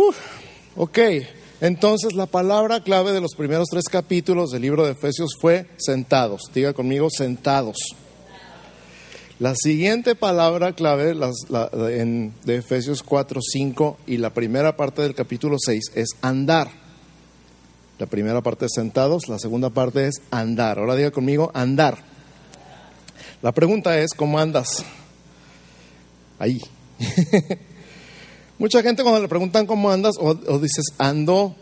Uh, ok, entonces la palabra clave de los primeros tres capítulos del libro de Efesios fue sentados. Diga conmigo, sentados. La siguiente palabra clave en, de Efesios 4, 5 y la primera parte del capítulo 6 es andar. La primera parte es sentados, la segunda parte es andar. Ahora diga conmigo, andar. La pregunta es, ¿cómo andas? Ahí. Mucha gente cuando le preguntan cómo andas, o, dices, ando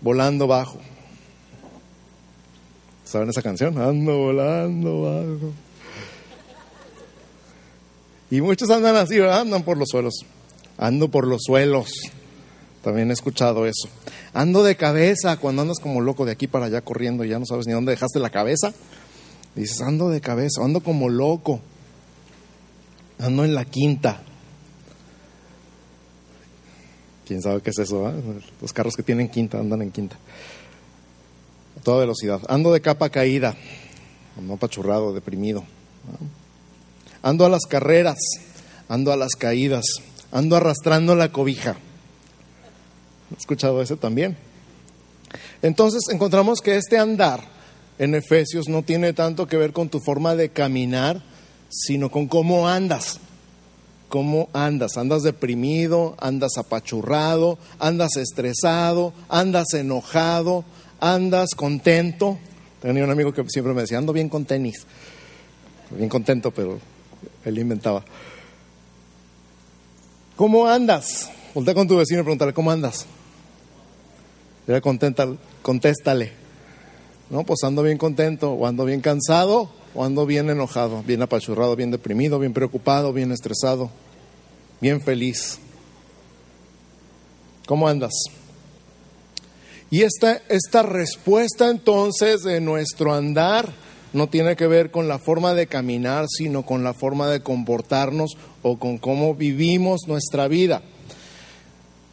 volando bajo. ¿Saben esa canción? Ando volando bajo. Y muchos andan así, andan por los suelos. Ando por los suelos. También he escuchado eso. Ando de cabeza cuando andas como loco de aquí para allá corriendo y ya no sabes ni dónde dejaste la cabeza. Dices, ando de cabeza, ando como loco. Ando en la quinta. ¿Quién sabe qué es eso? Los carros que tienen quinta andan en quinta. A toda velocidad. Ando de capa caída. Ando apachurrado, deprimido. Ando a las carreras. Ando a las caídas. Ando arrastrando la cobija. ¿He escuchado eso también? Entonces encontramos que este andar en Efesios no tiene tanto que ver con tu forma de caminar, sino con cómo andas. ¿Cómo andas? ¿Andas deprimido? ¿Andas apachurrado? ¿Andas estresado? ¿Andas enojado? ¿Andas contento? Tenía un amigo que siempre me decía, ando bien con tenis. Bien contento, pero él inventaba. ¿Cómo andas? Voltea con tu vecino y pregúntale, ¿cómo andas? Era contenta, contéstale. No, pues ando bien contento, o ando bien cansado, o ando bien enojado, bien apachurrado, bien deprimido, bien preocupado, bien estresado, bien feliz. ¿Cómo andas? Y esta, esta respuesta entonces de nuestro andar no tiene que ver con la forma de caminar, sino con la forma de comportarnos o con cómo vivimos nuestra vida.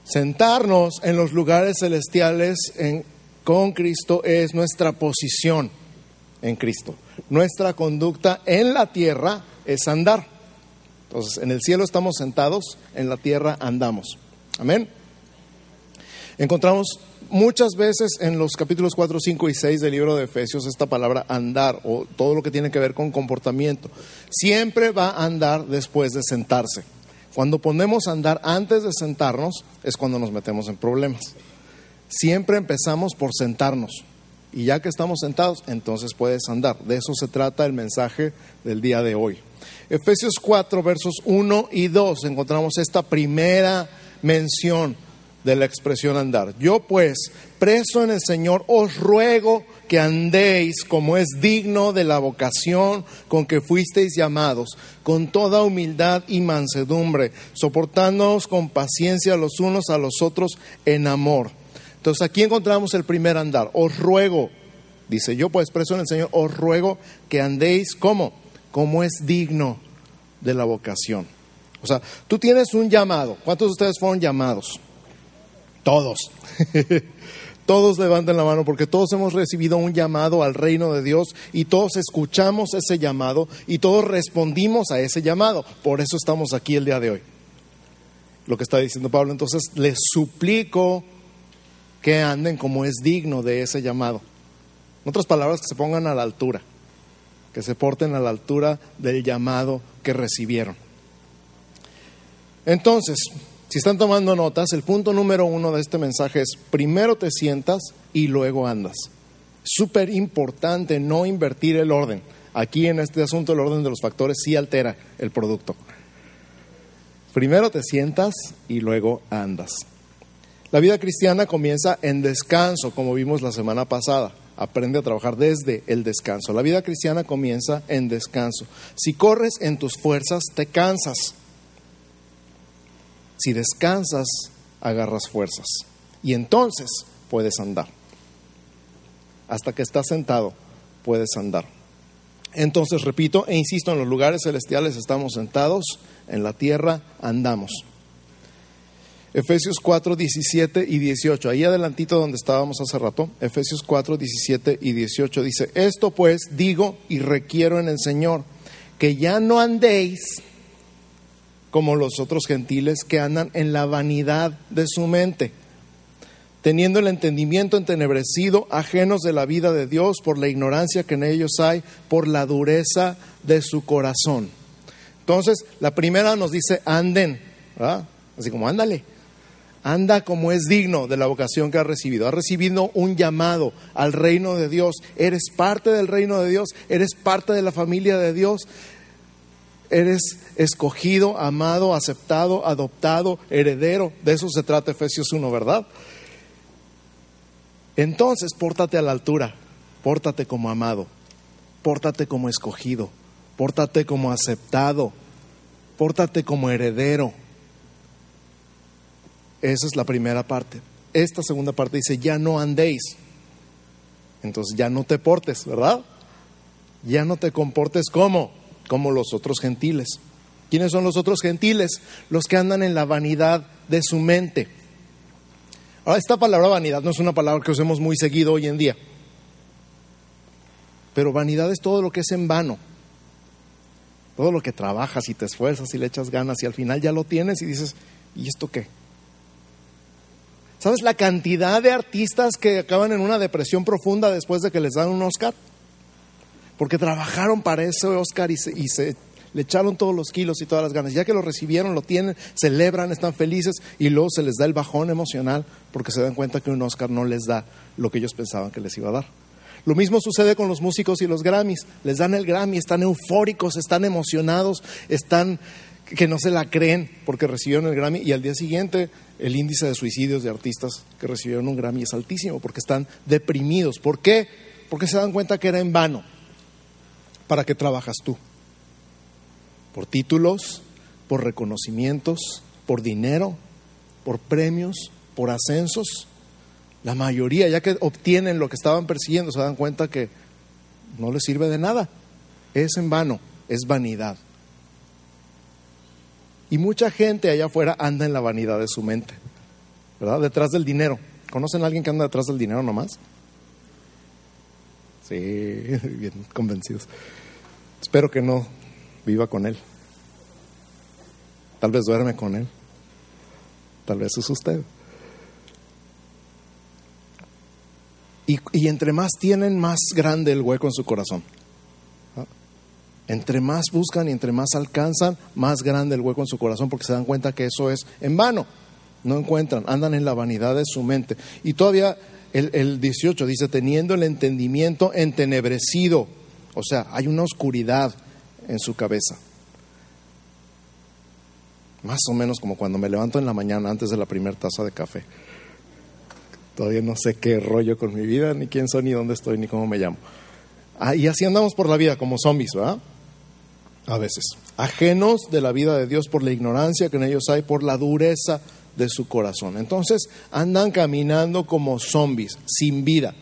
Sentarnos en los lugares celestiales con Cristo es nuestra posición en Cristo. Nuestra conducta en la tierra es andar. Entonces, en el cielo estamos sentados, en la tierra andamos. Amén. Encontramos muchas veces en los capítulos 4, 5 y 6 del libro de Efesios esta palabra andar o todo lo que tiene que ver con comportamiento. Siempre va a andar después de sentarse. Cuando ponemos andar antes de sentarnos es cuando nos metemos en problemas. Siempre empezamos por sentarnos. Y ya que estamos sentados, entonces puedes andar. De eso se trata el mensaje del día de hoy. Efesios 4, versos 1 y 2, encontramos esta primera mención de la expresión andar. Yo pues, preso en el Señor, os ruego que andéis como es digno de la vocación con que fuisteis llamados, con toda humildad y mansedumbre, soportándoos con paciencia los unos a los otros en amor entonces aquí encontramos el primer andar. Os ruego, dice yo pues preso en el Señor, os ruego que andéis como, como es digno de la vocación. O sea, tú tienes un llamado. ¿Cuántos de ustedes fueron llamados? Todos. todos levanten la mano porque todos hemos recibido un llamado al reino de Dios y todos escuchamos ese llamado y todos respondimos a ese llamado. Por eso estamos aquí el día de hoy. Lo que está diciendo Pablo, entonces les suplico que anden como es digno de ese llamado. En otras palabras, que se pongan a la altura, que se porten a la altura del llamado que recibieron. Entonces, si están tomando notas, el punto número uno de este mensaje es, primero te sientas y luego andas. Súper importante no invertir el orden. Aquí en este asunto el orden de los factores sí altera el producto. Primero te sientas y luego andas. La vida cristiana comienza en descanso, como vimos la semana pasada. Aprende a trabajar desde el descanso. La vida cristiana comienza en descanso. Si corres en tus fuerzas, te cansas. Si descansas, agarras fuerzas. Y entonces puedes andar. Hasta que estás sentado, puedes andar. Entonces, repito e insisto, en los lugares celestiales estamos sentados, en la tierra andamos. Efesios 4, 17 y 18. Ahí adelantito donde estábamos hace rato. Efesios 4, 17 y 18 dice, esto pues digo y requiero en el Señor, que ya no andéis como los otros gentiles que andan en la vanidad de su mente, teniendo el entendimiento entenebrecido, ajenos de la vida de Dios por la ignorancia que en ellos hay, por la dureza de su corazón. Entonces, la primera nos dice, anden, así como ándale, anda como es digno de la vocación que has recibido. Has recibido un llamado al reino de Dios, eres parte del reino de Dios, eres parte de la familia de Dios, eres escogido, amado, aceptado, adoptado, heredero. De eso se trata Efesios 1, ¿verdad? Entonces, pórtate a la altura, pórtate como amado, pórtate como escogido, pórtate como aceptado, pórtate como heredero. Esa es la primera parte. Esta segunda parte dice, ya no andéis. Entonces ya no te portes, ¿verdad? Ya no te comportes como como los otros gentiles. ¿Quiénes son los otros gentiles? Los que andan en la vanidad de su mente. Ahora, esta palabra vanidad no es una palabra que usemos muy seguido hoy en día. Pero vanidad es todo lo que es en vano. Todo lo que trabajas y te esfuerzas y le echas ganas y al final ya lo tienes y dices, ¿y esto qué? ¿Sabes la cantidad de artistas que acaban en una depresión profunda después de que les dan un Oscar? porque trabajaron para ese Oscar y, se, le echaron todos los kilos y todas las ganas. Ya que lo recibieron, lo tienen, celebran, están felices y luego se les da el bajón emocional porque se dan cuenta que un Oscar no les da lo que ellos pensaban que les iba a dar. Lo mismo sucede con los músicos y los Grammys. Les dan el Grammy, están eufóricos, están emocionados, están que no se la creen porque recibieron el Grammy y al día siguiente el índice de suicidios de artistas que recibieron un Grammy es altísimo porque están deprimidos. ¿Por qué? Porque se dan cuenta que era en vano. ¿Para qué trabajas tú? ¿Por títulos? ¿Por reconocimientos? ¿Por dinero? ¿Por premios? ¿Por ascensos? La mayoría, ya que obtienen lo que estaban persiguiendo, se dan cuenta que no les sirve de nada. Es en vano, es vanidad. Y mucha gente allá afuera anda en la vanidad de su mente, ¿verdad? Detrás del dinero. ¿Conocen a alguien que anda detrás del dinero nomás? Sí, bien convencidos. Espero que no viva con él. Tal vez duerme con él. Tal vez es usted. Y, entre más tienen, más grande el hueco en su corazón. Entre más buscan y entre más alcanzan, más grande el hueco en su corazón porque se dan cuenta que eso es en vano. No encuentran, andan en la vanidad de su mente. Y todavía el, el 18 dice, teniendo el entendimiento entenebrecido o sea, hay una oscuridad en su cabeza. Más o menos como cuando me levanto en la mañana antes de la primera taza de café. Todavía no sé qué rollo con mi vida, ni quién soy, ni dónde estoy, ni cómo me llamo. Ah, y así andamos por la vida como zombies, ¿verdad? A veces. Ajenos de la vida de Dios por la ignorancia que en ellos hay, por la dureza de su corazón. Entonces andan caminando como zombies, sin vida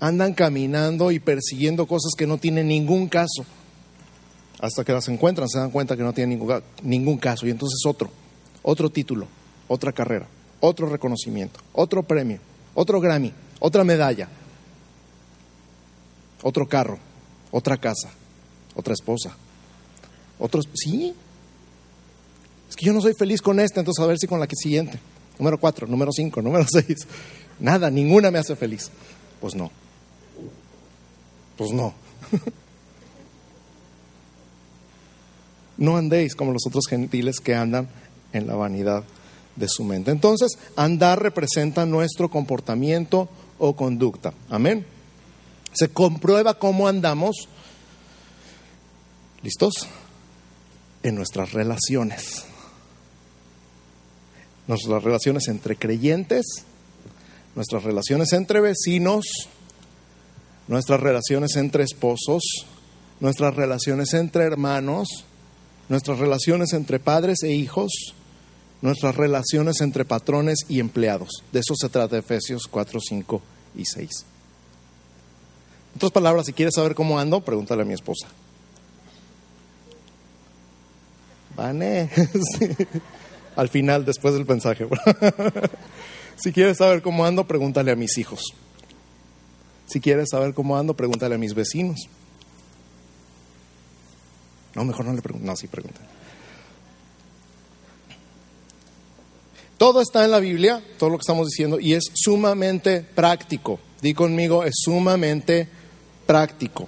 andan caminando y persiguiendo cosas que no tienen ningún caso. Hasta que las encuentran, se dan cuenta que no tienen ningún, ningún caso. Y entonces otro, otro título, otra carrera, otro reconocimiento, otro premio, otro Grammy, otra medalla, otro carro, otra casa, otra esposa, otros... Sí, es que yo no soy feliz con esta, entonces a ver si con la que siguiente. Número cuatro, número cinco, número seis. Nada, ninguna me hace feliz. Pues no. Pues no. No andéis como los otros gentiles que andan en la vanidad de su mente. Entonces, andar representa nuestro comportamiento o conducta. Amén. Se comprueba cómo andamos. ¿Listos? En nuestras relaciones. Nuestras relaciones entre creyentes, nuestras relaciones entre vecinos, nuestras relaciones entre esposos, nuestras relaciones entre hermanos, nuestras relaciones entre padres e hijos, nuestras relaciones entre patrones y empleados. De eso se trata Efesios 4, 5 y 6. En otras palabras, si quieres saber cómo ando, pregúntale a mi esposa. Al final, después del mensaje. si quieres saber cómo ando, pregúntale a mis hijos. Si quieres saber cómo ando, pregúntale a mis vecinos. No, mejor no le pregunten. No, sí pregunten. Todo está en la Biblia, todo lo que estamos diciendo, y es sumamente práctico. Di conmigo, es sumamente práctico.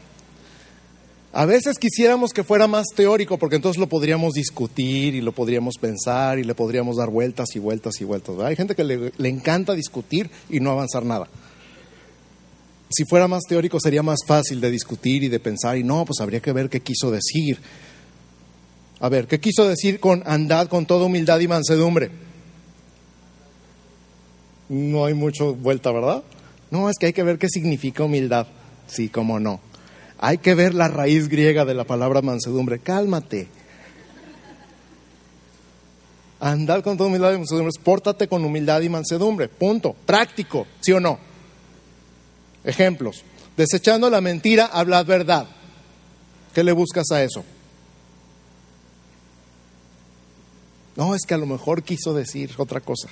A veces quisiéramos que fuera más teórico, porque entonces lo podríamos discutir y lo podríamos pensar y le podríamos dar vueltas y vueltas y vueltas. Hay gente que le, le, encanta discutir y no avanzar nada. Si fuera más teórico sería más fácil de discutir y de pensar y no, pues habría que ver qué quiso decir. A ver, ¿qué quiso decir con andad con toda humildad y mansedumbre? No hay mucho vuelta, ¿verdad? No, es que hay que ver qué significa humildad. Sí, cómo no. Hay que ver la raíz griega de la palabra mansedumbre. Cálmate. Andad con toda humildad y mansedumbre. Pórtate con humildad y mansedumbre. Punto. Práctico, ¿sí o no? Ejemplos. Desechando la mentira, hablad verdad. ¿Qué le buscas a eso? No, es que a lo mejor quiso decir otra cosa.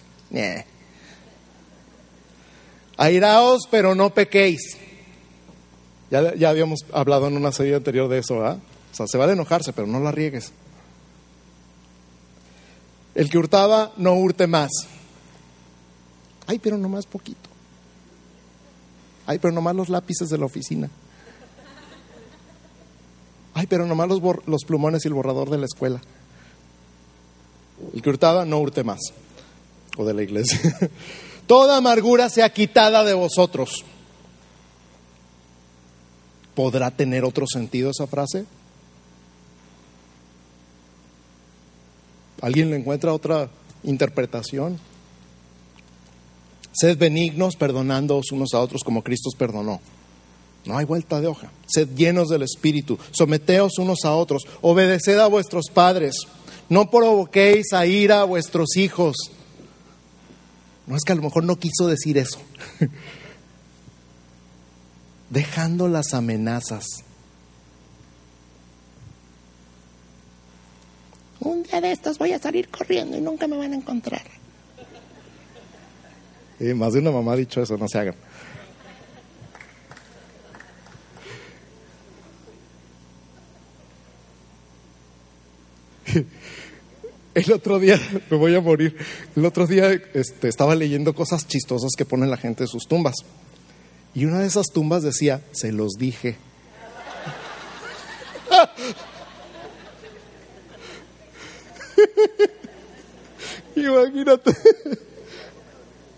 Airaos, pero no pequéis. Ya, ya, habíamos hablado en una serie anterior de eso, ¿verdad? O sea, se vale enojarse, pero no la riegues. El que hurtaba, no hurte más. Ay, pero nomás poquito. Ay, pero nomás los lápices de la oficina. Ay, pero nomás los, los plumones y el borrador de la escuela. El que hurtaba, no hurte más. O de la iglesia. Toda amargura sea quitada de vosotros. ¿Podrá tener otro sentido esa frase? ¿Alguien le encuentra otra interpretación? Sed benignos, perdonándoos unos a otros como Cristo os perdonó. No hay vuelta de hoja. Sed llenos del Espíritu, someteos unos a otros, obedeced a vuestros padres, no provoquéis a ira a vuestros hijos. No es que a lo mejor no quiso decir eso. Dejando las amenazas. Un día de estos voy a salir corriendo y nunca me van a encontrar. Y más de una mamá ha dicho eso, no se hagan. El otro día, me voy a morir, el otro día este, estaba leyendo cosas chistosas que pone la gente en sus tumbas. Y una de esas tumbas decía, se los dije. Imagínate,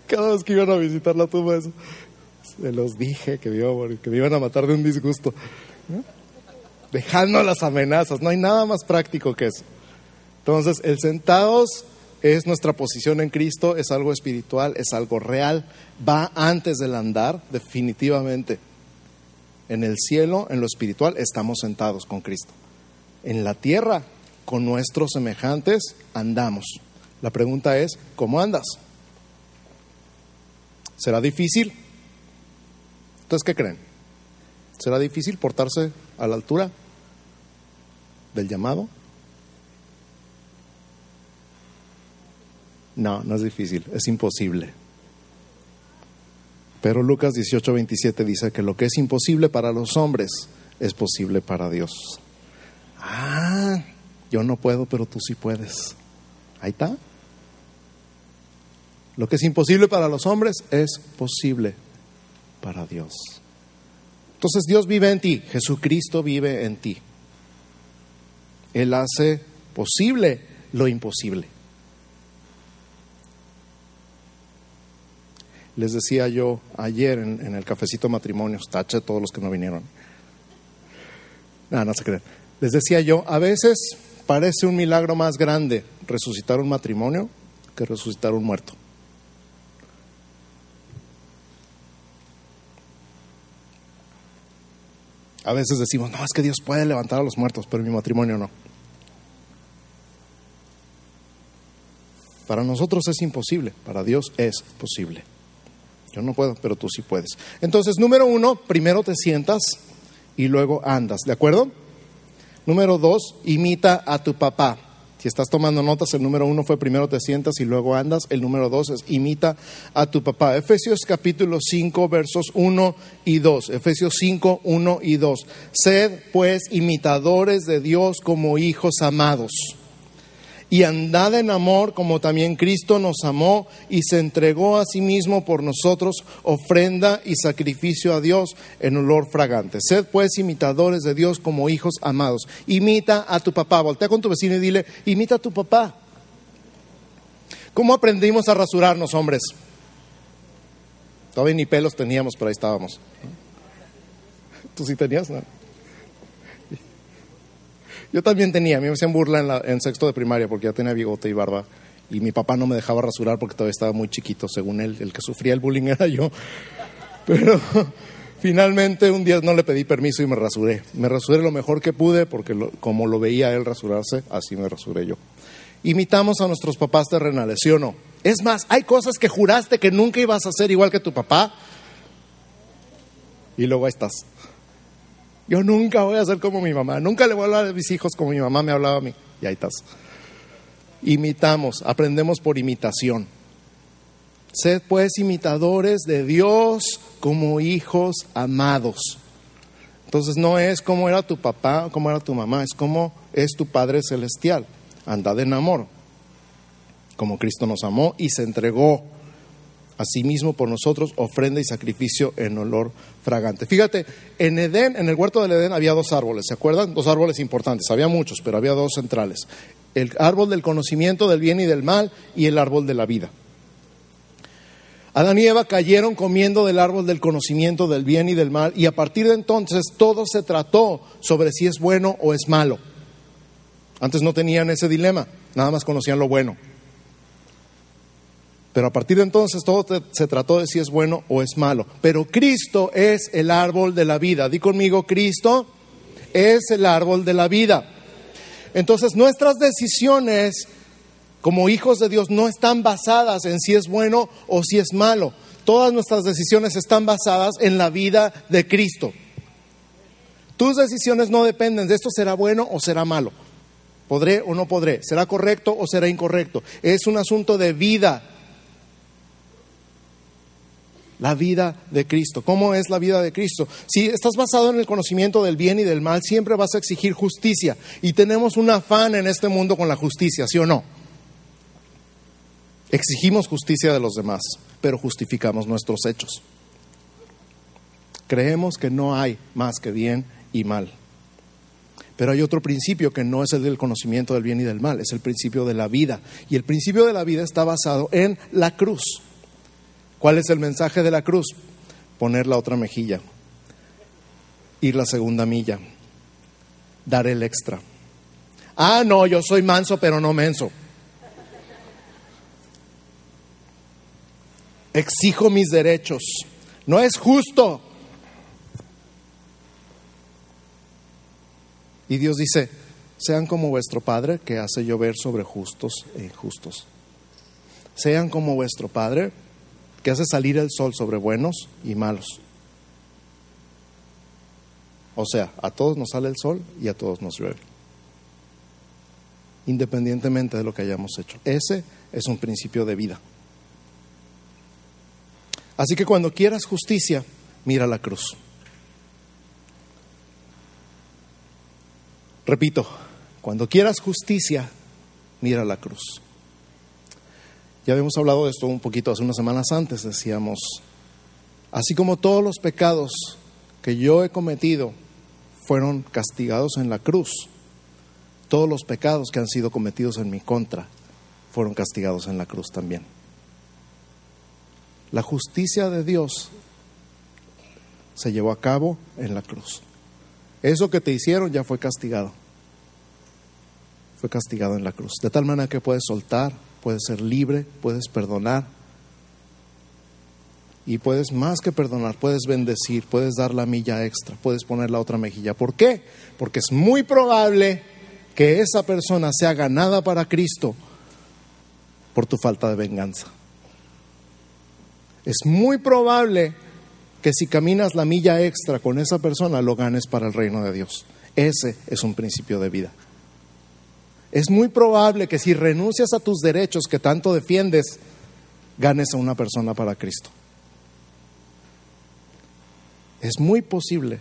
cada vez que iban a visitar la tumba, eso, se los dije que me, a morir, que iban a matar de un disgusto. Dejando las amenazas, no hay nada más práctico que eso. Entonces, el sentados es nuestra posición en Cristo, es algo espiritual, es algo real, va antes del andar, definitivamente. En el cielo, en lo espiritual, estamos sentados con Cristo. En la tierra, con nuestros semejantes, andamos. La pregunta es, ¿cómo andas? ¿Será difícil? Entonces, ¿qué creen? ¿Será difícil portarse a la altura del llamado? No, no es difícil, es imposible. Pero Lucas 18, 27 dice que lo que es imposible para los hombres es posible para Dios. Ah, yo no puedo, pero tú sí puedes. Ahí está. Lo que es imposible para los hombres es posible para Dios. Entonces Dios vive en ti, Jesucristo vive en ti. Él hace posible lo imposible. Les decía yo ayer en, el cafecito matrimonios, tache todos los que no vinieron. No, no se creen. Les decía yo, a veces parece un milagro más grande resucitar un matrimonio que resucitar un muerto. A veces decimos, no, es que Dios puede levantar a los muertos, pero mi matrimonio no. Para nosotros es imposible, para Dios es posible. Yo no puedo, pero tú sí puedes. Entonces, número uno, primero te sientas y luego andas, ¿de acuerdo? Número dos, imita a tu papá. Si estás tomando notas, el número uno fue primero te sientas y luego andas. El número dos es imita a tu papá. Efesios capítulo 5, versos 1 y 2. Efesios 5, 1 y 2. Sed pues imitadores de Dios como hijos amados y andad en amor como también Cristo nos amó y se entregó a sí mismo por nosotros, ofrenda y sacrificio a Dios en olor fragante. Sed pues imitadores de Dios como hijos amados. Imita a tu papá. Voltea con tu vecino y dile, imita a tu papá. ¿Cómo aprendimos a rasurarnos, hombres? Todavía ni pelos teníamos, pero ahí estábamos. ¿Tú sí tenías? No? Yo también tenía, a mí me hacían burla en, sexto de primaria porque ya tenía bigote y barba y mi papá no me dejaba rasurar porque todavía estaba muy chiquito, según él, el que sufría el bullying era yo. Pero finalmente un día no le pedí permiso y me rasuré. Me rasuré lo mejor que pude porque como lo veía él rasurarse, así me rasuré yo. Imitamos a nuestros papás terrenales, ¿sí o no? Es más, hay cosas que juraste que nunca ibas a hacer igual que tu papá y luego ahí estás. Yo nunca voy a ser como mi mamá, nunca le voy a hablar a mis hijos como mi mamá me hablaba a mí. Y ahí estás. Imitamos, aprendemos por imitación. Sed pues imitadores de Dios como hijos amados. Entonces no es como era tu papá, como era tu mamá, es como es tu Padre Celestial. Andad en amor, como Cristo nos amó y se entregó asimismo por nosotros ofrenda y sacrificio en olor fragante. Fíjate, en Edén, en el huerto del Edén había dos árboles, ¿se acuerdan? Dos árboles importantes, había muchos, pero había dos centrales. El árbol del conocimiento del bien y del mal y el árbol de la vida. Adán y Eva cayeron comiendo del árbol del conocimiento del bien y del mal y a partir de entonces todo se trató sobre si es bueno o es malo. Antes no tenían ese dilema, nada más conocían lo bueno. Pero a partir de entonces todo se trató de si es bueno o es malo. Pero Cristo es el árbol de la vida. Di conmigo, Cristo es el árbol de la vida. Entonces nuestras decisiones como hijos de Dios no están basadas en si es bueno o si es malo. Todas nuestras decisiones están basadas en la vida de Cristo. Tus decisiones no dependen de esto será bueno o será malo. ¿Podré o no podré? ¿Será correcto o será incorrecto? Es un asunto de vida la vida de Cristo. ¿Cómo es la vida de Cristo? Si estás basado en el conocimiento del bien y del mal, siempre vas a exigir justicia. Y tenemos un afán en este mundo con la justicia, ¿sí o no? Exigimos justicia de los demás, pero justificamos nuestros hechos. Creemos que no hay más que bien y mal. Pero hay otro principio que no es el del conocimiento del bien y del mal, es el principio de la vida. Y el principio de la vida está basado en la cruz. ¿Cuál es el mensaje de la cruz? Poner la otra mejilla, ir la segunda milla, dar el extra. Ah, no, yo soy manso, pero no menso. Exijo mis derechos. No es justo. Y Dios dice, sean como vuestro Padre que hace llover sobre justos e injustos. Sean como vuestro Padre que hace salir el sol sobre buenos y malos. O sea, a todos nos sale el sol y a todos nos llueve. Independientemente de lo que hayamos hecho. Ese es un principio de vida. Así que cuando quieras justicia, mira la cruz. Repito, cuando quieras justicia, mira la cruz. Ya habíamos hablado de esto un poquito hace unas semanas antes, decíamos, así como todos los pecados que yo he cometido fueron castigados en la cruz, todos los pecados que han sido cometidos en mi contra fueron castigados en la cruz también. La justicia de Dios se llevó a cabo en la cruz. Eso que te hicieron ya fue castigado. Fue castigado en la cruz. De tal manera que puedes soltar, puedes ser libre, puedes perdonar. Y puedes más que perdonar, puedes bendecir, puedes dar la milla extra, puedes poner la otra mejilla. ¿Por qué? Porque es muy probable que esa persona sea ganada para Cristo por tu falta de venganza. Es muy probable que si caminas la milla extra con esa persona lo ganes para el reino de Dios. Ese es un principio de vida. Es muy probable que si renuncias a tus derechos que tanto defiendes, ganes a una persona para Cristo. Es muy posible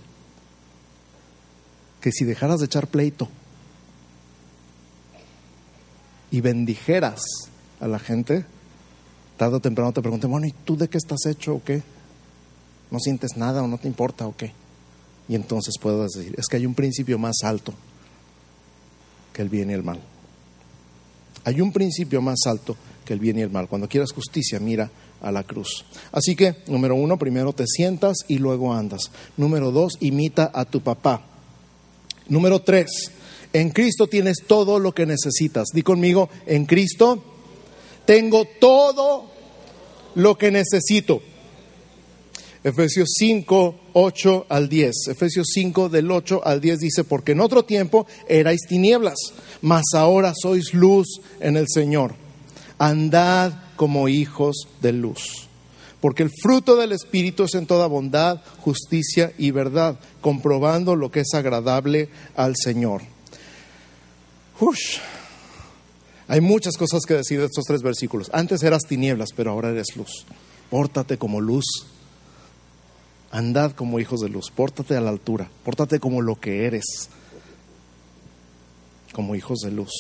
que si dejaras de echar pleito y bendijeras a la gente, tarde o temprano te pregunten, bueno, ¿y tú de qué estás hecho o qué? ¿No sientes nada o no te importa o qué? Y entonces puedo decir, es que hay un principio más alto que el bien y el mal. Hay un principio más alto que el bien y el mal. Cuando quieras justicia, mira a la cruz. Así que, número uno, primero te sientas y luego andas. Número dos, imita a tu papá. Número tres, en Cristo tienes todo lo que necesitas. Di conmigo, en Cristo tengo todo lo que necesito. Efesios 5, 8 al 10. Efesios 5 del 8 al 10 dice, porque en otro tiempo erais tinieblas, mas ahora sois luz en el Señor. Andad como hijos de luz. Porque el fruto del Espíritu es en toda bondad, justicia y verdad, comprobando lo que es agradable al Señor. Hay muchas cosas que decir de estos tres versículos. Antes eras tinieblas, pero ahora eres luz. Pórtate como luz Andad como hijos de luz, pórtate a la altura, pórtate como lo que eres, como hijos de luz.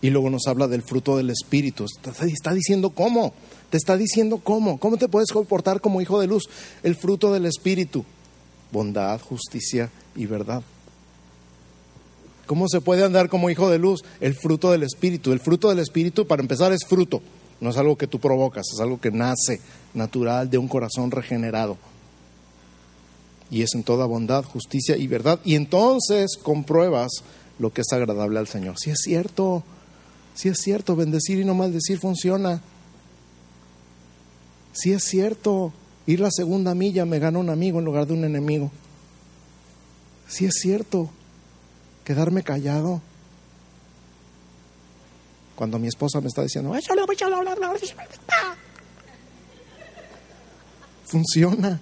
Y luego nos habla del fruto del Espíritu. Está diciendo cómo, te está diciendo cómo, cómo te puedes comportar como hijo de luz. El fruto del Espíritu, bondad, justicia y verdad. ¿Cómo se puede andar como hijo de luz? El fruto del Espíritu. El fruto del Espíritu, para empezar, es fruto. No es algo que tú provocas, es algo que nace natural de un corazón regenerado. Y es en toda bondad, justicia y verdad. Y entonces compruebas lo que es agradable al Señor. Si es cierto, si es cierto, bendecir y no maldecir funciona. Si es cierto, ir la segunda milla me gana un amigo en lugar de un enemigo. Si es cierto, quedarme callado cuando mi esposa me está diciendo, funciona.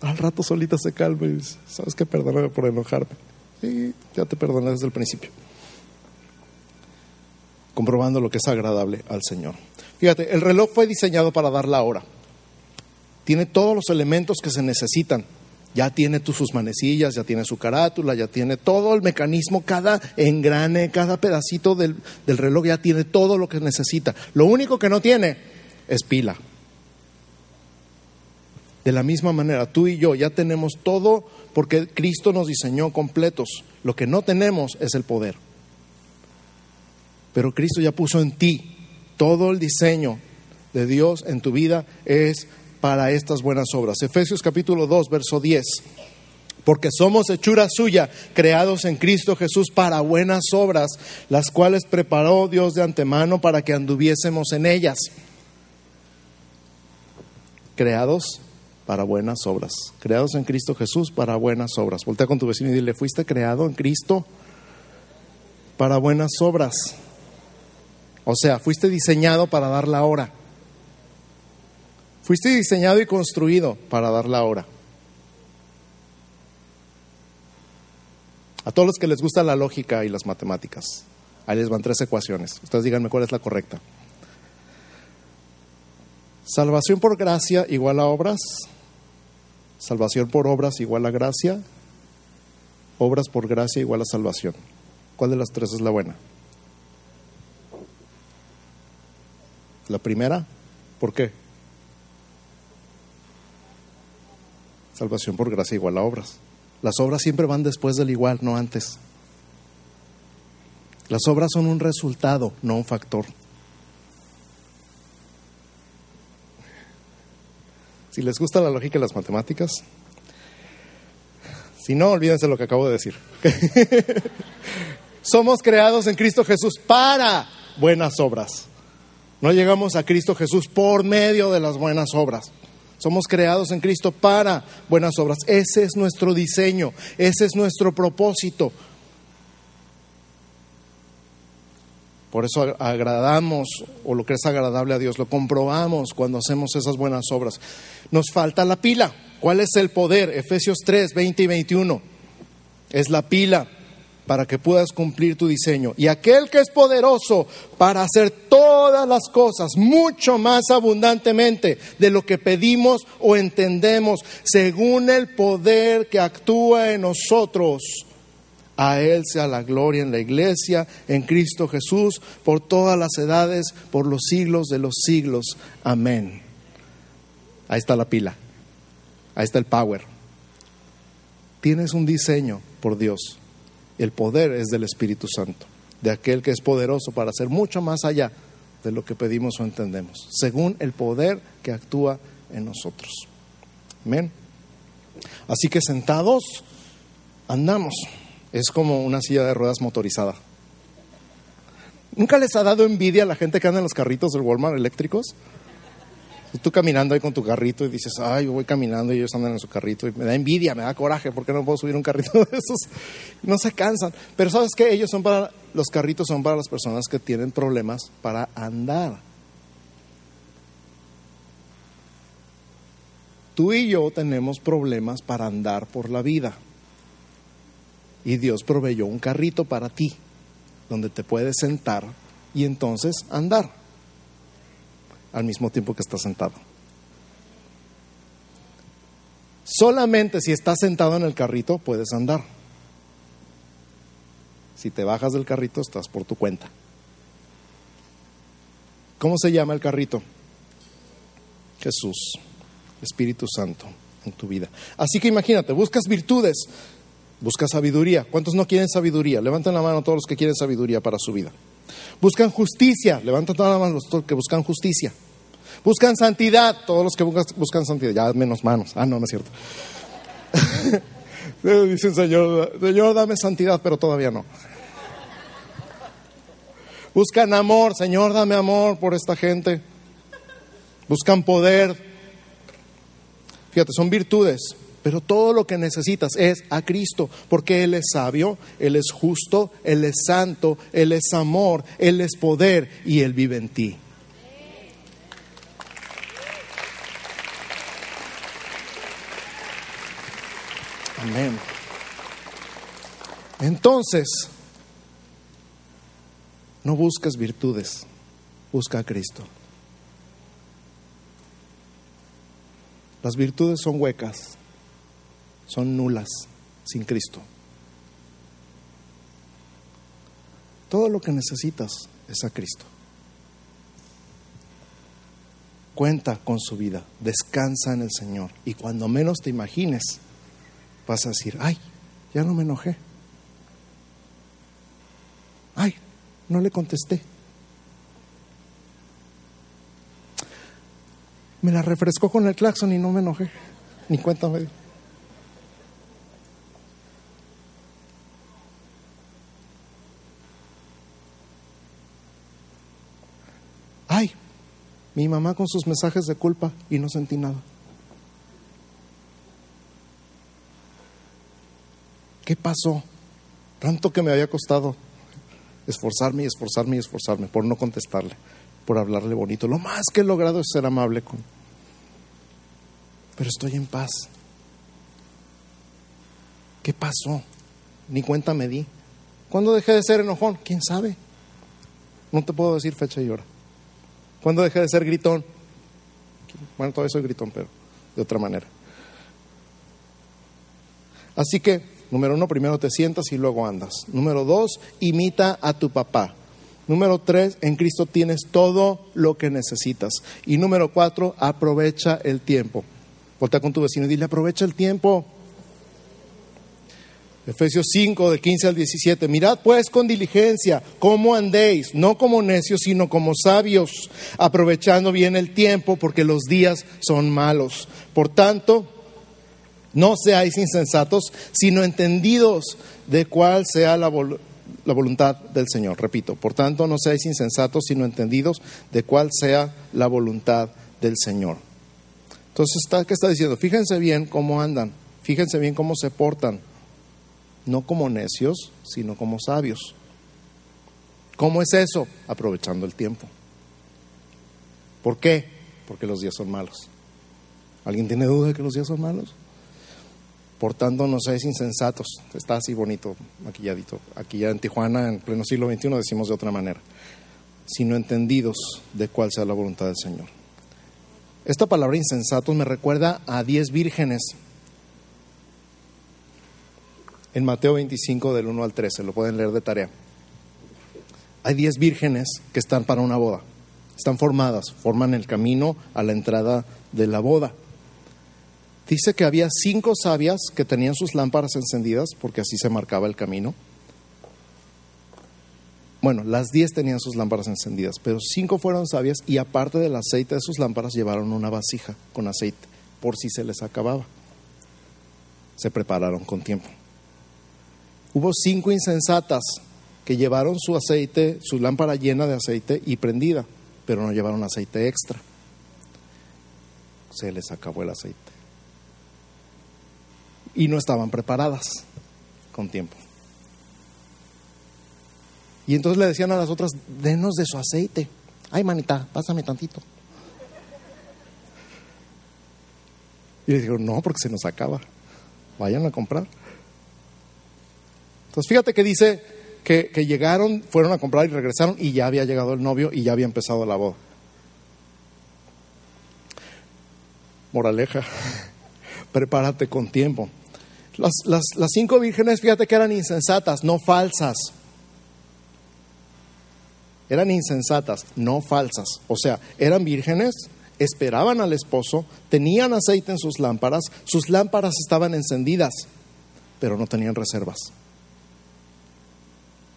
Al rato solita se calma y dice, ¿sabes qué? Perdóname por enojarme. Y ya te perdoné desde el principio. Comprobando lo que es agradable al Señor. Fíjate, el reloj fue diseñado para dar la hora. Tiene todos los elementos que se necesitan ya tiene sus manecillas, ya tiene su carátula, ya tiene todo el mecanismo, cada engrane, cada pedacito del, del, reloj ya tiene todo lo que necesita. Lo único que no tiene es pila. De la misma manera, tú y yo ya tenemos todo porque Cristo nos diseñó completos. Lo que no tenemos es el poder. Pero Cristo ya puso en ti todo el diseño de Dios en tu vida es para estas buenas obras. Efesios capítulo 2, verso 10. Porque somos hechura suya, creados en Cristo Jesús para buenas obras, las cuales preparó Dios de antemano para que anduviésemos en ellas. Creados para buenas obras. Creados en Cristo Jesús para buenas obras. Voltea con tu vecino y dile, fuiste creado en Cristo para buenas obras. O sea, fuiste diseñado para dar la hora. Fuiste diseñado y construido para dar la hora. A todos los que les gusta la lógica y las matemáticas, ahí les van tres ecuaciones. Ustedes díganme cuál es la correcta. Salvación por gracia igual a obras. Salvación por obras igual a gracia. Obras por gracia igual a salvación. ¿Cuál de las tres es la buena? La primera, ¿por qué? Salvación por gracia igual a obras. Las obras siempre van después del igual, no antes. Las obras son un resultado, no un factor. Si les gusta la lógica y las matemáticas, si no, olvídense lo que acabo de decir. Somos creados en Cristo Jesús para buenas obras. No llegamos a Cristo Jesús por medio de las buenas obras. Somos creados en Cristo para buenas obras. Ese es nuestro diseño, ese es nuestro propósito. Por eso agradamos o lo que es agradable a Dios, lo comprobamos cuando hacemos esas buenas obras. Nos falta la pila. ¿Cuál es el poder? Efesios 3, 20 y 21. es la pila para que puedas cumplir tu diseño. Y aquel que es poderoso para hacer todas las cosas mucho más abundantemente de lo que pedimos o entendemos, según el poder que actúa en nosotros. A Él sea la gloria en la iglesia, en Cristo Jesús, por todas las edades, por los siglos de los siglos. Amén. Ahí está la pila. Ahí está el power. Tienes un diseño por Dios. El poder es del Espíritu Santo, de aquel que es poderoso para hacer mucho más allá de lo que pedimos o entendemos, según el poder que actúa en nosotros. Amén. Así que sentados andamos. Es como una silla de ruedas motorizada. ¿Nunca les ha dado envidia a la gente que anda en los carritos del Walmart eléctricos? Y tú caminando ahí con tu carrito y dices, ay, yo voy caminando y ellos andan en su carrito. Y me da envidia, me da coraje, porque no puedo subir un carrito de esos? No se cansan. Pero ¿sabes qué? Ellos son para, los carritos son para las personas que tienen problemas para andar. Tú y yo tenemos problemas para andar por la vida. Y Dios proveyó un carrito para ti, donde te puedes sentar y entonces andar al mismo tiempo que estás sentado. Solamente si estás sentado en el carrito puedes andar. Si te bajas del carrito estás por tu cuenta. ¿Cómo se llama el carrito? Jesús, Espíritu Santo en tu vida. Así que imagínate, buscas virtudes, buscas sabiduría. ¿Cuántos no quieren sabiduría? Levanten la mano todos los que quieren sabiduría para su vida. Buscan justicia, levanten todas las manos los que buscan justicia. Buscan santidad, todos los que buscan, santidad, ya menos manos. Ah, no, no es cierto. Dicen, Señor, Señor, dame santidad, pero todavía no. Buscan amor, Señor, dame amor por esta gente. Buscan poder. Fíjate, son virtudes, pero todo lo que necesitas es a Cristo, porque Él es sabio, Él es justo, Él es santo, Él es amor, Él es poder y Él vive en ti. Amén. Entonces, no busques virtudes, busca a Cristo. Las virtudes son huecas, son nulas sin Cristo. Todo lo que necesitas es a Cristo. Cuenta con su vida, descansa en el Señor y cuando menos te imagines, vas a decir, ay, ya no me enojé. Ay, no le contesté. Me la refrescó con el claxon y no me enojé. Ni cuenta me Ay, mi mamá con sus mensajes de culpa y no sentí nada. ¿Qué pasó? Tanto que me había costado esforzarme y esforzarme y esforzarme por no contestarle, por hablarle bonito. Lo más que he logrado es ser amable con... Pero estoy en paz. ¿Qué pasó? Ni cuenta me di. ¿Cuándo dejé de ser enojón? ¿Quién sabe? No te puedo decir fecha y hora. ¿Cuándo dejé de ser gritón? Bueno, todavía soy gritón, pero de otra manera. Así que Número uno, primero te sientas y luego andas. Número dos, imita a tu papá. Número tres, en Cristo tienes todo lo que necesitas. Y número cuatro, aprovecha el tiempo. Volta con tu vecino y dile, aprovecha el tiempo. Efesios 5, de 15 al 17. Mirad pues con diligencia cómo andéis, no como necios, sino como sabios, aprovechando bien el tiempo, porque los días son malos. Por tanto, no seáis insensatos, sino entendidos de cuál sea la, voluntad del Señor. Repito, por tanto, no seáis insensatos, sino entendidos de cuál sea la voluntad del Señor. Entonces, ¿qué está diciendo? Fíjense bien cómo andan, fíjense bien cómo se portan, no como necios, sino como sabios. ¿Cómo es eso? Aprovechando el tiempo. ¿Por qué? Porque los días son malos. ¿Alguien tiene duda de que los días son malos? portando no seáis insensatos. Está así bonito, maquilladito. Aquí ya en Tijuana, en pleno siglo XXI, decimos de otra manera. Sino entendidos de cuál sea la voluntad del Señor. Esta palabra insensatos me recuerda a diez vírgenes. En Mateo 25, del 1 al 13, lo pueden leer de tarea. Hay diez vírgenes que están para una boda. Están formadas, forman el camino a la entrada de la boda. Dice que había cinco sabias que tenían sus lámparas encendidas, porque así se marcaba el camino. Bueno, las diez tenían sus lámparas encendidas, pero cinco fueron sabias y aparte del aceite de sus lámparas llevaron una vasija con aceite, por si se les acababa. Se prepararon con tiempo. Hubo cinco insensatas que llevaron su aceite, su lámpara llena de aceite y prendida, pero no llevaron aceite extra. Se les acabó el aceite. Y no estaban preparadas con tiempo. Y entonces le decían a las otras, denos de su aceite. Ay, manita, pásame tantito. Y les digo, no, porque se nos acaba. Vayan a comprar. Entonces fíjate que dice que, que, llegaron, fueron a comprar y regresaron y ya había llegado el novio y ya había empezado la boda. Moraleja, prepárate con tiempo. Las, las, las cinco vírgenes, fíjate que eran insensatas, no falsas. Eran insensatas, no falsas. O sea, eran vírgenes, esperaban al esposo, tenían aceite en sus lámparas, sus lámparas estaban encendidas, pero no tenían reservas.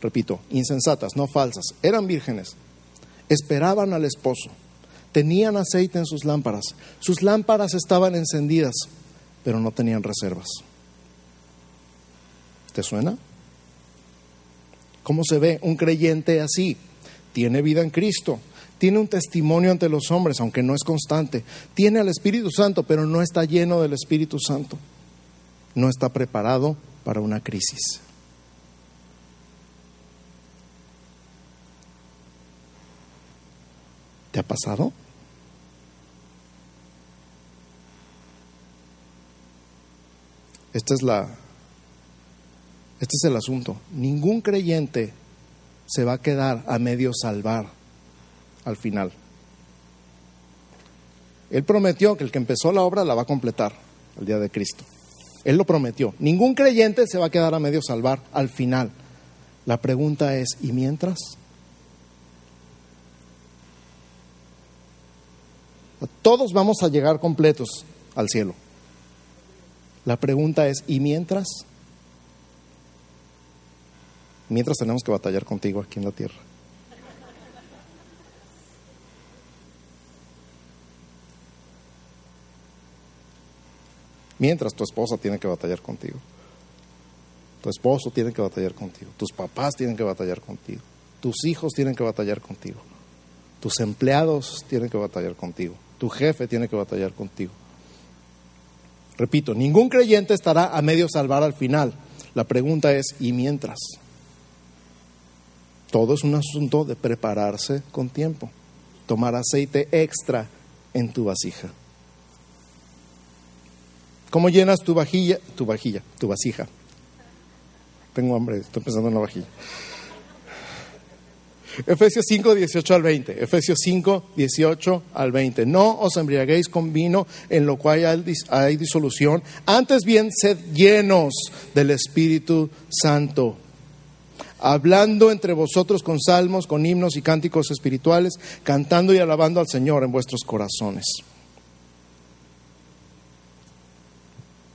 Repito, insensatas, no falsas, eran vírgenes, esperaban al esposo, tenían aceite en sus lámparas, sus lámparas estaban encendidas, pero no tenían reservas. ¿Te suena? ¿Cómo se ve un creyente así? Tiene vida en Cristo, tiene un testimonio ante los hombres, aunque no es constante, tiene al Espíritu Santo, pero no está lleno del Espíritu Santo, no está preparado para una crisis. ¿Te ha pasado? Esta es la este es el asunto. Ningún creyente se va a quedar a medio salvar al final. Él prometió que el que empezó la obra la va a completar el día de Cristo. Él lo prometió. Ningún creyente se va a quedar a medio salvar al final. La pregunta es, ¿y mientras? Todos vamos a llegar completos al cielo. La pregunta es, ¿y mientras? Mientras tenemos que batallar contigo aquí en la tierra. Mientras tu esposa tiene que batallar contigo. Tu esposo tiene que batallar contigo. Tus papás tienen que batallar contigo. Tus hijos tienen que batallar contigo. Tus empleados tienen que batallar contigo. Tu jefe tiene que batallar contigo. Repito, ningún creyente estará a medio salvar al final. La pregunta es, ¿y mientras? Todo es un asunto de prepararse con tiempo. Tomar aceite extra en tu vasija. ¿Cómo llenas tu vajilla? Tu vajilla, tu vasija. Tengo hambre, estoy pensando en la vajilla. Efesios 5, 18 al 20. Efesios 5, 18 al 20. No os embriaguéis con vino en lo cual hay disolución. Antes bien, sed llenos del Espíritu Santo hablando entre vosotros con salmos, con himnos y cánticos espirituales, cantando y alabando al Señor en vuestros corazones.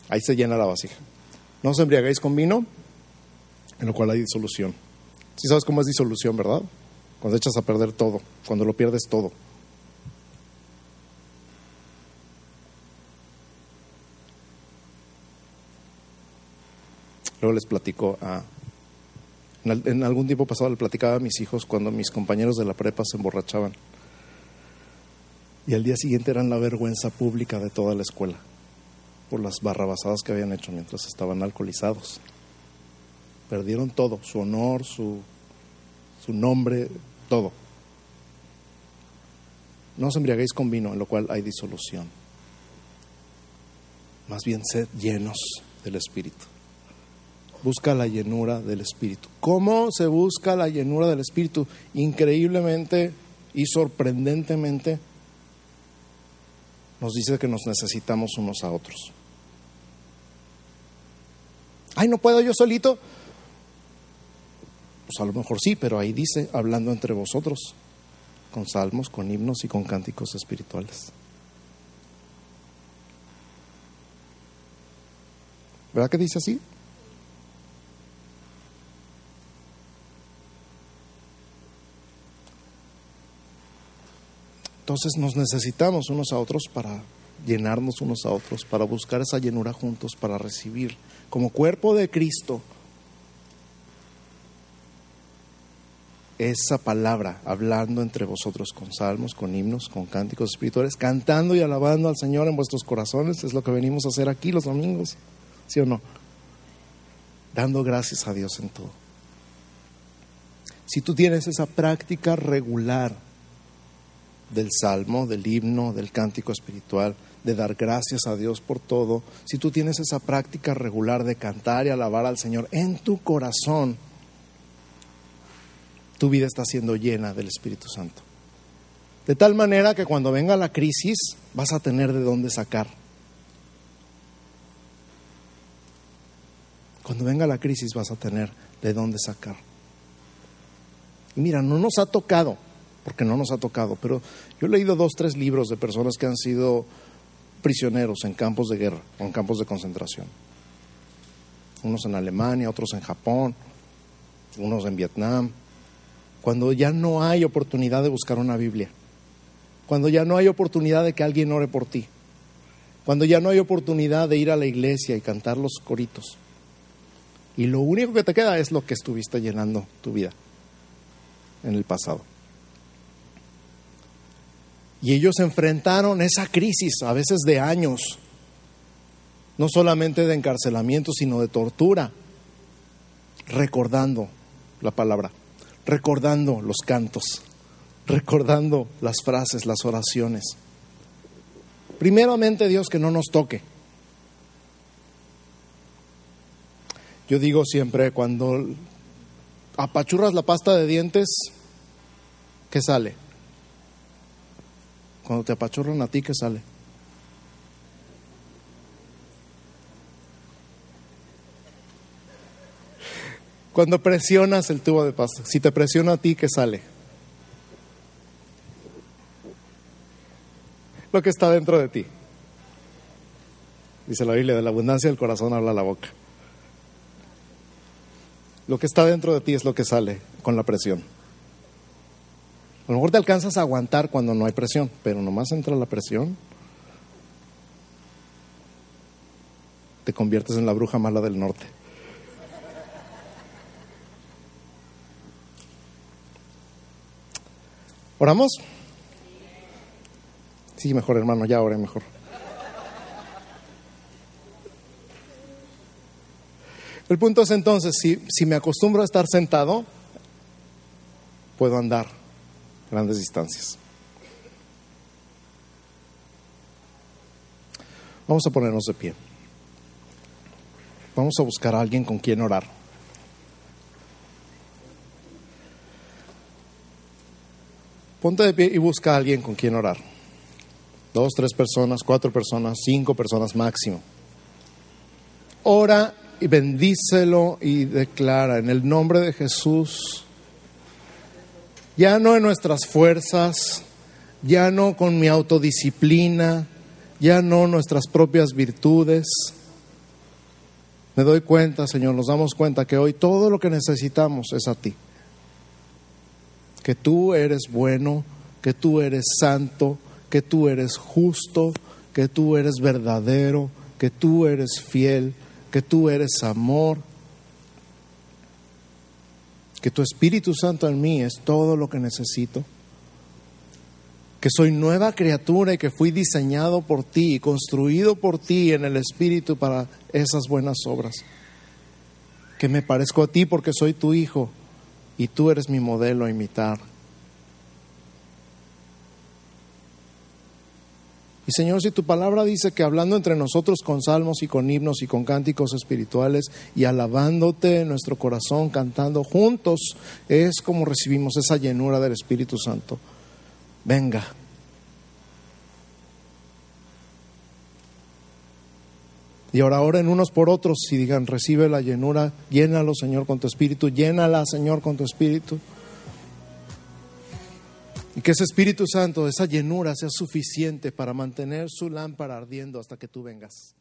Ahí se llena la vasija. No os embriagáis con vino, en lo cual hay disolución. Si sabes cómo es disolución, ¿verdad? Cuando echas a perder todo, cuando lo pierdes todo. Luego les platico a en algún tiempo pasado le platicaba a mis hijos cuando mis compañeros de la prepa se emborrachaban. Y al día siguiente eran la vergüenza pública de toda la escuela por las barrabasadas que habían hecho mientras estaban alcoholizados. Perdieron todo, su honor, su, su nombre, todo. No os embriaguéis con vino, en lo cual hay disolución. Más bien sed llenos del Espíritu. Busca la llenura del Espíritu. ¿Cómo se busca la llenura del Espíritu? Increíblemente y sorprendentemente nos dice que nos necesitamos unos a otros. Ay, no puedo yo solito. Pues a lo mejor sí, pero ahí dice, hablando entre vosotros, con salmos, con himnos y con cánticos espirituales. ¿Verdad que dice así? Entonces nos necesitamos unos a otros para llenarnos unos a otros, para buscar esa llenura juntos, para recibir como cuerpo de Cristo esa palabra, hablando entre vosotros con salmos, con himnos, con cánticos espirituales, cantando y alabando al Señor en vuestros corazones, es lo que venimos a hacer aquí los domingos, ¿sí o no? Dando gracias a Dios en todo. Si tú tienes esa práctica regular, del salmo, del himno, del cántico espiritual, de dar gracias a Dios por todo, si tú tienes esa práctica regular de cantar y alabar al Señor en tu corazón, tu vida está siendo llena del Espíritu Santo. De tal manera que cuando venga la crisis vas a tener de dónde sacar. Cuando venga la crisis vas a tener de dónde sacar. Y mira, no nos ha tocado porque no nos ha tocado, pero yo he leído dos, tres libros de personas que han sido prisioneros en campos de guerra en campos de concentración. Unos en Alemania, otros en Japón, unos en Vietnam. Cuando ya no hay oportunidad de buscar una Biblia, cuando ya no hay oportunidad de que alguien ore por ti, cuando ya no hay oportunidad de ir a la iglesia y cantar los coritos. Y lo único que te queda es lo que estuviste llenando tu vida en el pasado. Y ellos enfrentaron esa crisis, a veces de años, no solamente de encarcelamiento, sino de tortura, recordando la palabra, recordando los cantos, recordando las frases, las oraciones. Primeramente Dios que no nos toque. Yo digo siempre, cuando apachurras la pasta de dientes, ¿qué sale? Cuando te apachurran a ti, ¿qué sale? Cuando presionas el tubo de pasta, si te presiona a ti, ¿qué sale? Lo que está dentro de ti. Dice la Biblia, de la abundancia del corazón habla la boca. Lo que está dentro de ti es lo que sale con la presión. A lo mejor te alcanzas a aguantar cuando no hay presión, pero nomás entra la presión, te conviertes en la bruja mala del norte. ¿Oramos? Sí, mejor hermano, ya oré mejor. El punto es entonces, si, si me acostumbro a estar sentado, puedo andar grandes distancias. Vamos a ponernos de pie. Vamos a buscar a alguien con quien orar. Ponte de pie y busca a alguien con quien orar. Dos, tres personas, cuatro personas, cinco personas máximo. Ora y bendícelo y declara en el nombre de Jesús ya no en nuestras fuerzas, ya no con mi autodisciplina, ya no nuestras propias virtudes. Me doy cuenta, Señor, nos damos cuenta que hoy todo lo que necesitamos es a ti. Que tú eres bueno, que tú eres santo, que tú eres justo, que tú eres verdadero, que tú eres fiel, que tú eres amor, que tu Espíritu Santo en mí es todo lo que necesito, que soy nueva criatura y que fui diseñado por ti y construido por ti en el Espíritu para esas buenas obras, que me parezco a ti porque soy tu hijo y tú eres mi modelo a imitar. Y Señor, si tu palabra dice que hablando entre nosotros con salmos y con himnos y con cánticos espirituales y alabándote en nuestro corazón, cantando juntos, es como recibimos esa llenura del Espíritu Santo. Venga. Y ahora oren unos por otros y digan, recibe la llenura, llénalo Señor con tu espíritu, llénala Señor con tu espíritu. Y que ese Espíritu Santo, esa llenura sea suficiente para mantener su lámpara ardiendo hasta que tú vengas.